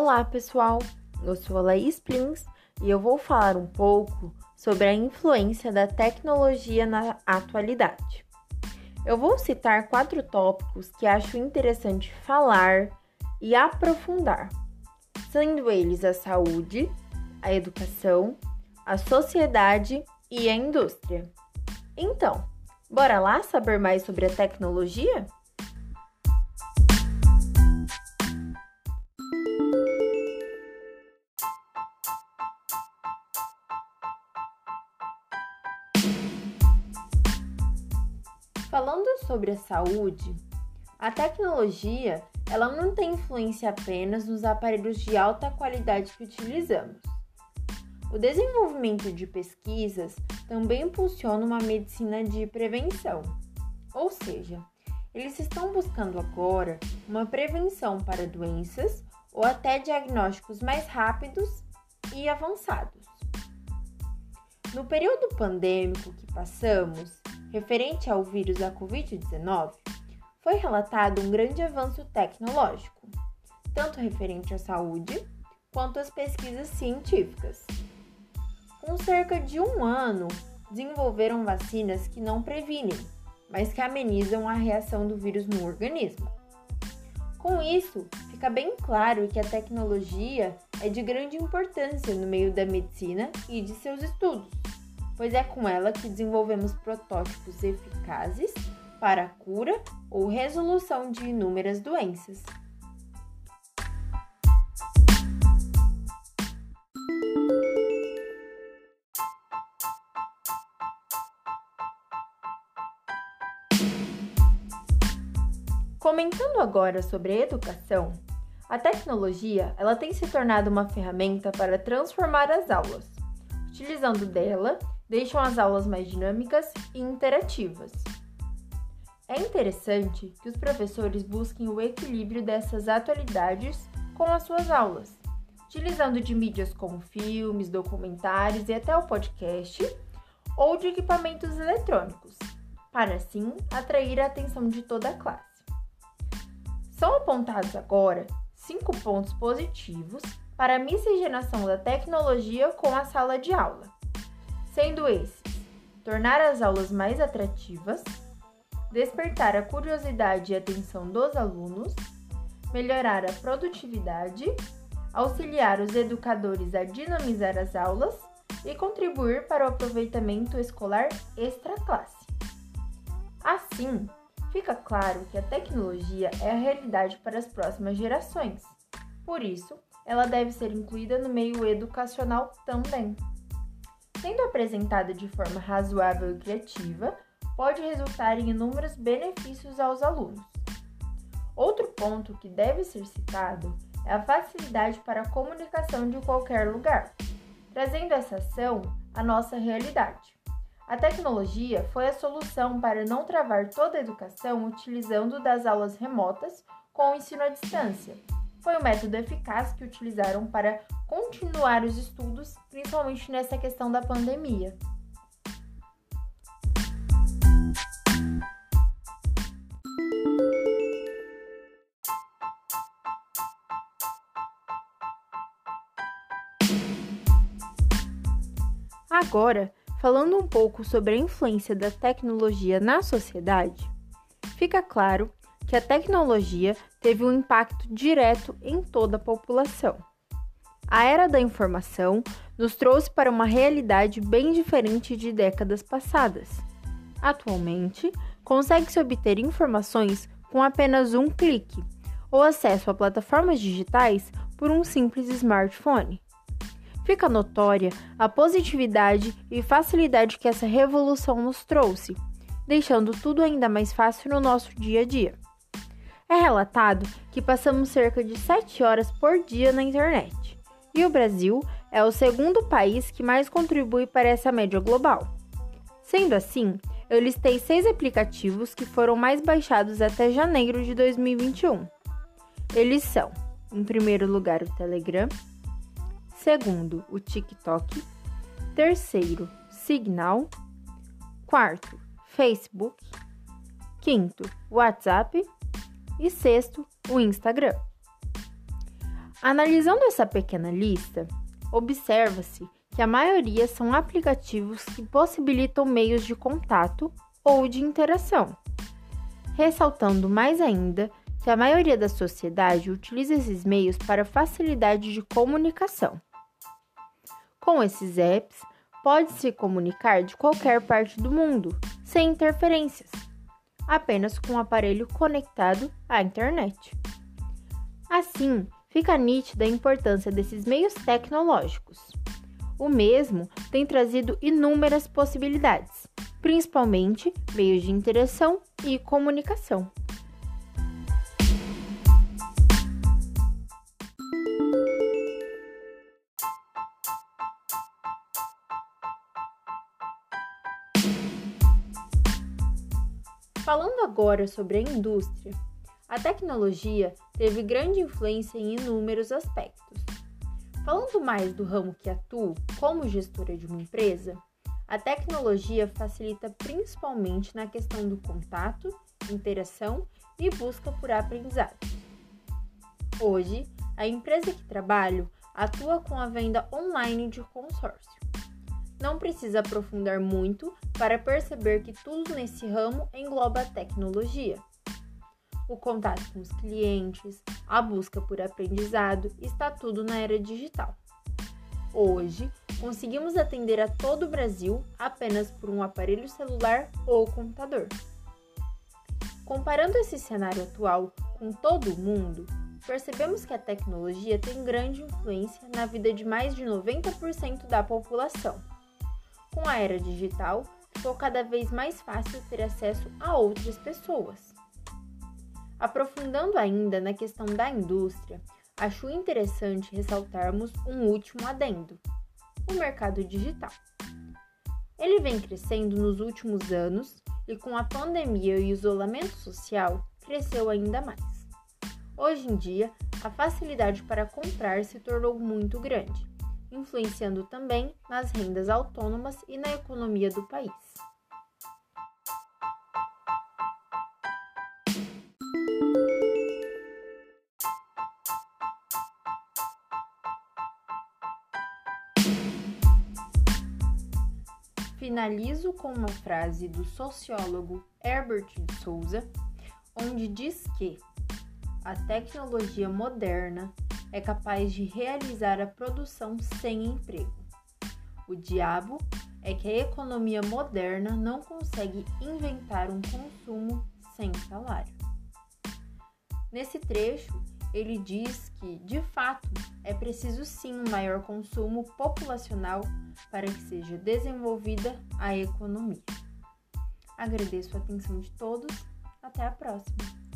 Olá, pessoal. Eu sou a Laís Plins e eu vou falar um pouco sobre a influência da tecnologia na atualidade. Eu vou citar quatro tópicos que acho interessante falar e aprofundar, sendo eles a saúde, a educação, a sociedade e a indústria. Então, bora lá saber mais sobre a tecnologia? Sobre a saúde, a tecnologia ela não tem influência apenas nos aparelhos de alta qualidade que utilizamos. O desenvolvimento de pesquisas também impulsiona uma medicina de prevenção, ou seja, eles estão buscando agora uma prevenção para doenças ou até diagnósticos mais rápidos e avançados. No período pandêmico que passamos, referente ao vírus da Covid-19, foi relatado um grande avanço tecnológico, tanto referente à saúde quanto às pesquisas científicas. Com cerca de um ano, desenvolveram vacinas que não previnem, mas que amenizam a reação do vírus no organismo. Com isso, fica bem claro que a tecnologia é de grande importância no meio da medicina e de seus estudos pois é com ela que desenvolvemos protótipos eficazes para a cura ou resolução de inúmeras doenças. Comentando agora sobre educação, a tecnologia ela tem se tornado uma ferramenta para transformar as aulas, utilizando dela deixam as aulas mais dinâmicas e interativas. É interessante que os professores busquem o equilíbrio dessas atualidades com as suas aulas, utilizando de mídias como filmes, documentários e até o podcast, ou de equipamentos eletrônicos, para assim atrair a atenção de toda a classe. São apontados agora cinco pontos positivos para a miscigenação da tecnologia com a sala de aula sendo esses: tornar as aulas mais atrativas, despertar a curiosidade e atenção dos alunos, melhorar a produtividade, auxiliar os educadores a dinamizar as aulas e contribuir para o aproveitamento escolar extra-classe. Assim, fica claro que a tecnologia é a realidade para as próximas gerações. Por isso, ela deve ser incluída no meio educacional também. Sendo apresentada de forma razoável e criativa, pode resultar em inúmeros benefícios aos alunos. Outro ponto que deve ser citado é a facilidade para a comunicação de qualquer lugar, trazendo essa ação à nossa realidade. A tecnologia foi a solução para não travar toda a educação utilizando das aulas remotas com o ensino à distância. Foi o método eficaz que utilizaram para continuar os estudos, principalmente nessa questão da pandemia. Agora, falando um pouco sobre a influência da tecnologia na sociedade, fica claro que a tecnologia teve um impacto direto em toda a população. A era da informação nos trouxe para uma realidade bem diferente de décadas passadas. Atualmente, consegue-se obter informações com apenas um clique ou acesso a plataformas digitais por um simples smartphone. Fica notória a positividade e facilidade que essa revolução nos trouxe, deixando tudo ainda mais fácil no nosso dia a dia. É relatado que passamos cerca de 7 horas por dia na internet e o Brasil é o segundo país que mais contribui para essa média global. Sendo assim, eu listei seis aplicativos que foram mais baixados até janeiro de 2021. Eles são, em primeiro lugar, o Telegram, segundo, o TikTok, terceiro, Signal, quarto, Facebook, quinto, WhatsApp e sexto, o Instagram. Analisando essa pequena lista, observa-se que a maioria são aplicativos que possibilitam meios de contato ou de interação. Ressaltando mais ainda que a maioria da sociedade utiliza esses meios para facilidade de comunicação. Com esses apps, pode-se comunicar de qualquer parte do mundo, sem interferências, apenas com o aparelho conectado à internet. Assim, fica nítida a importância desses meios tecnológicos. O mesmo tem trazido inúmeras possibilidades, principalmente meios de interação e comunicação. Agora sobre a indústria, a tecnologia teve grande influência em inúmeros aspectos. Falando mais do ramo que atuo como gestora de uma empresa, a tecnologia facilita principalmente na questão do contato, interação e busca por aprendizado. Hoje, a empresa que trabalho atua com a venda online de consórcio não precisa aprofundar muito para perceber que tudo nesse ramo engloba a tecnologia. O contato com os clientes, a busca por aprendizado, está tudo na era digital. Hoje, conseguimos atender a todo o Brasil apenas por um aparelho celular ou computador. Comparando esse cenário atual com todo o mundo, percebemos que a tecnologia tem grande influência na vida de mais de 90% da população. Com a era digital, ficou cada vez mais fácil ter acesso a outras pessoas. Aprofundando ainda na questão da indústria, acho interessante ressaltarmos um último adendo: o mercado digital. Ele vem crescendo nos últimos anos e, com a pandemia e o isolamento social, cresceu ainda mais. Hoje em dia, a facilidade para comprar se tornou muito grande influenciando também nas rendas autônomas e na economia do país. Finalizo com uma frase do sociólogo Herbert de Souza, onde diz que a tecnologia moderna é capaz de realizar a produção sem emprego. O diabo é que a economia moderna não consegue inventar um consumo sem salário. Nesse trecho, ele diz que, de fato, é preciso sim um maior consumo populacional para que seja desenvolvida a economia. Agradeço a atenção de todos. Até a próxima!